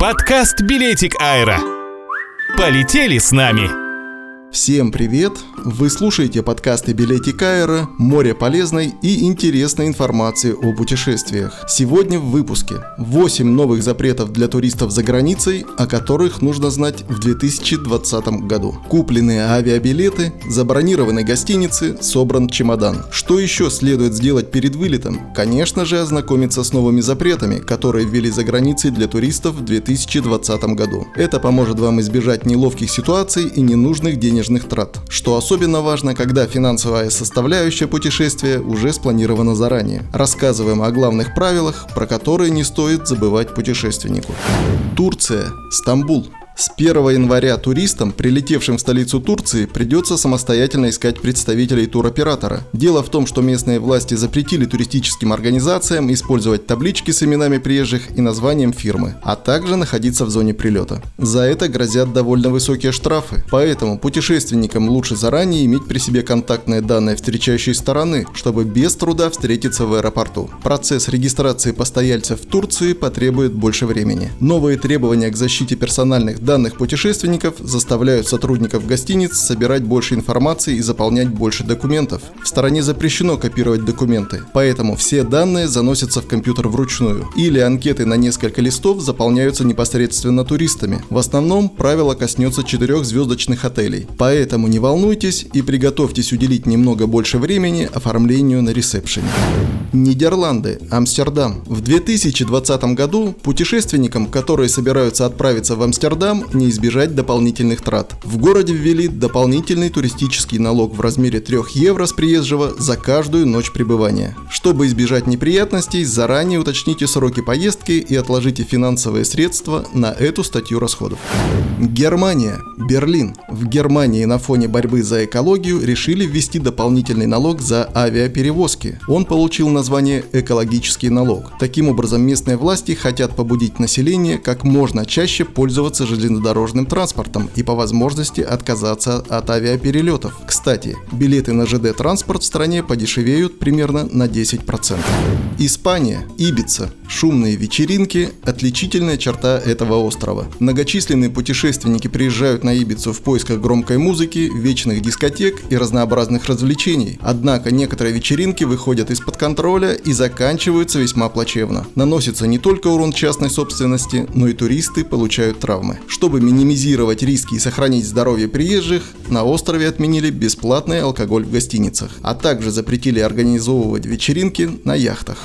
Подкаст «Билетик Аэро». Полетели с нами! Всем привет! Вы слушаете подкасты Билетик Аэро, море полезной и интересной информации о путешествиях. Сегодня в выпуске 8 новых запретов для туристов за границей, о которых нужно знать в 2020 году. Купленные авиабилеты, забронированы гостиницы, собран чемодан. Что еще следует сделать перед вылетом? Конечно же, ознакомиться с новыми запретами, которые ввели за границей для туристов в 2020 году. Это поможет вам избежать неловких ситуаций и ненужных денежных трат, что особенно важно, когда финансовая составляющая путешествия уже спланирована заранее. Рассказываем о главных правилах, про которые не стоит забывать путешественнику. Турция, Стамбул. С 1 января туристам, прилетевшим в столицу Турции, придется самостоятельно искать представителей туроператора. Дело в том, что местные власти запретили туристическим организациям использовать таблички с именами приезжих и названием фирмы, а также находиться в зоне прилета. За это грозят довольно высокие штрафы, поэтому путешественникам лучше заранее иметь при себе контактные данные встречающей стороны, чтобы без труда встретиться в аэропорту. Процесс регистрации постояльцев в Турции потребует больше времени. Новые требования к защите персональных данных данных путешественников заставляют сотрудников гостиниц собирать больше информации и заполнять больше документов. В стране запрещено копировать документы, поэтому все данные заносятся в компьютер вручную. Или анкеты на несколько листов заполняются непосредственно туристами. В основном правило коснется четырехзвездочных отелей. Поэтому не волнуйтесь и приготовьтесь уделить немного больше времени оформлению на ресепшене. Нидерланды, Амстердам. В 2020 году путешественникам, которые собираются отправиться в Амстердам, не избежать дополнительных трат. В городе ввели дополнительный туристический налог в размере 3 евро с приезжего за каждую ночь пребывания. Чтобы избежать неприятностей, заранее уточните сроки поездки и отложите финансовые средства на эту статью расходов. Германия. Берлин. В Германии на фоне борьбы за экологию решили ввести дополнительный налог за авиаперевозки. Он получил название «экологический налог». Таким образом, местные власти хотят побудить население как можно чаще пользоваться железнодорожным железнодорожным транспортом и по возможности отказаться от авиаперелетов. Кстати, билеты на ЖД транспорт в стране подешевеют примерно на 10%. Испания, Ибица. Шумные вечеринки – отличительная черта этого острова. Многочисленные путешественники приезжают на Ибицу в поисках громкой музыки, вечных дискотек и разнообразных развлечений. Однако некоторые вечеринки выходят из-под контроля и заканчиваются весьма плачевно. Наносится не только урон частной собственности, но и туристы получают травмы. Чтобы минимизировать риски и сохранить здоровье приезжих, на острове отменили бесплатный алкоголь в гостиницах, а также запретили организовывать вечеринки на яхтах.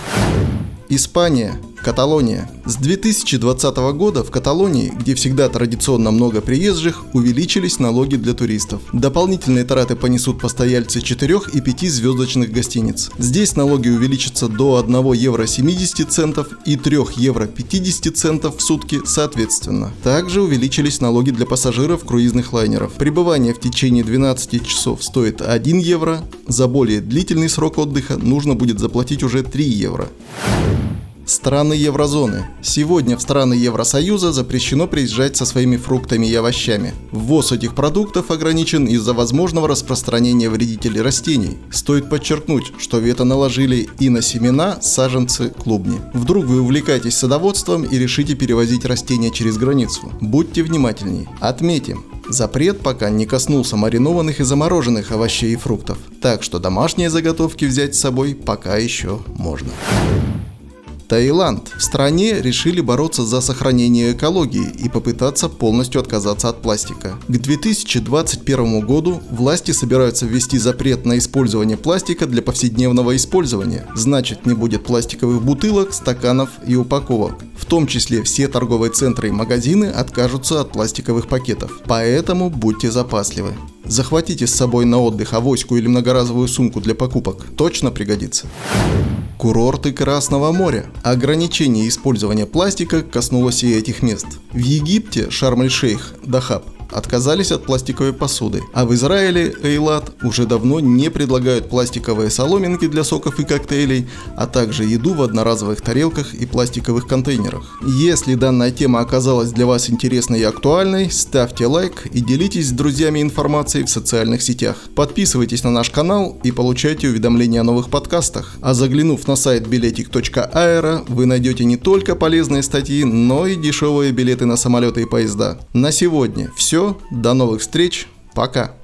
Испания, Каталония. С 2020 года в Каталонии, где всегда традиционно много приезжих, увеличились налоги для туристов. Дополнительные траты понесут постояльцы 4 и 5 звездочных гостиниц. Здесь налоги увеличатся до 1 евро 70 центов и 3 евро 50 центов в сутки соответственно. Также увеличились налоги для пассажиров круизных лайнеров. Пребывание в течение 12 часов стоит 1 евро, за более длительный срок отдыха нужно будет заплатить уже 3 евро. Страны еврозоны. Сегодня в страны Евросоюза запрещено приезжать со своими фруктами и овощами. Ввоз этих продуктов ограничен из-за возможного распространения вредителей растений. Стоит подчеркнуть, что вето наложили и на семена, саженцы, клубни. Вдруг вы увлекаетесь садоводством и решите перевозить растения через границу. Будьте внимательней. Отметим, Запрет пока не коснулся маринованных и замороженных овощей и фруктов, так что домашние заготовки взять с собой пока еще можно. Таиланд. В стране решили бороться за сохранение экологии и попытаться полностью отказаться от пластика. К 2021 году власти собираются ввести запрет на использование пластика для повседневного использования. Значит, не будет пластиковых бутылок, стаканов и упаковок. В том числе все торговые центры и магазины откажутся от пластиковых пакетов. Поэтому будьте запасливы. Захватите с собой на отдых авоську или многоразовую сумку для покупок. Точно пригодится. Курорты Красного моря. Ограничение использования пластика коснулось и этих мест. В Египте Шарм-эль-Шейх, Дахаб, отказались от пластиковой посуды, а в Израиле Эйлат уже давно не предлагают пластиковые соломинки для соков и коктейлей, а также еду в одноразовых тарелках и пластиковых контейнерах. Если данная тема оказалась для вас интересной и актуальной, ставьте лайк и делитесь с друзьями информацией в социальных сетях. Подписывайтесь на наш канал и получайте уведомления о новых подкастах. А заглянув на сайт билетик.аэро, вы найдете не только полезные статьи, но и дешевые билеты на самолеты и поезда. На сегодня До новых встреч. Пока.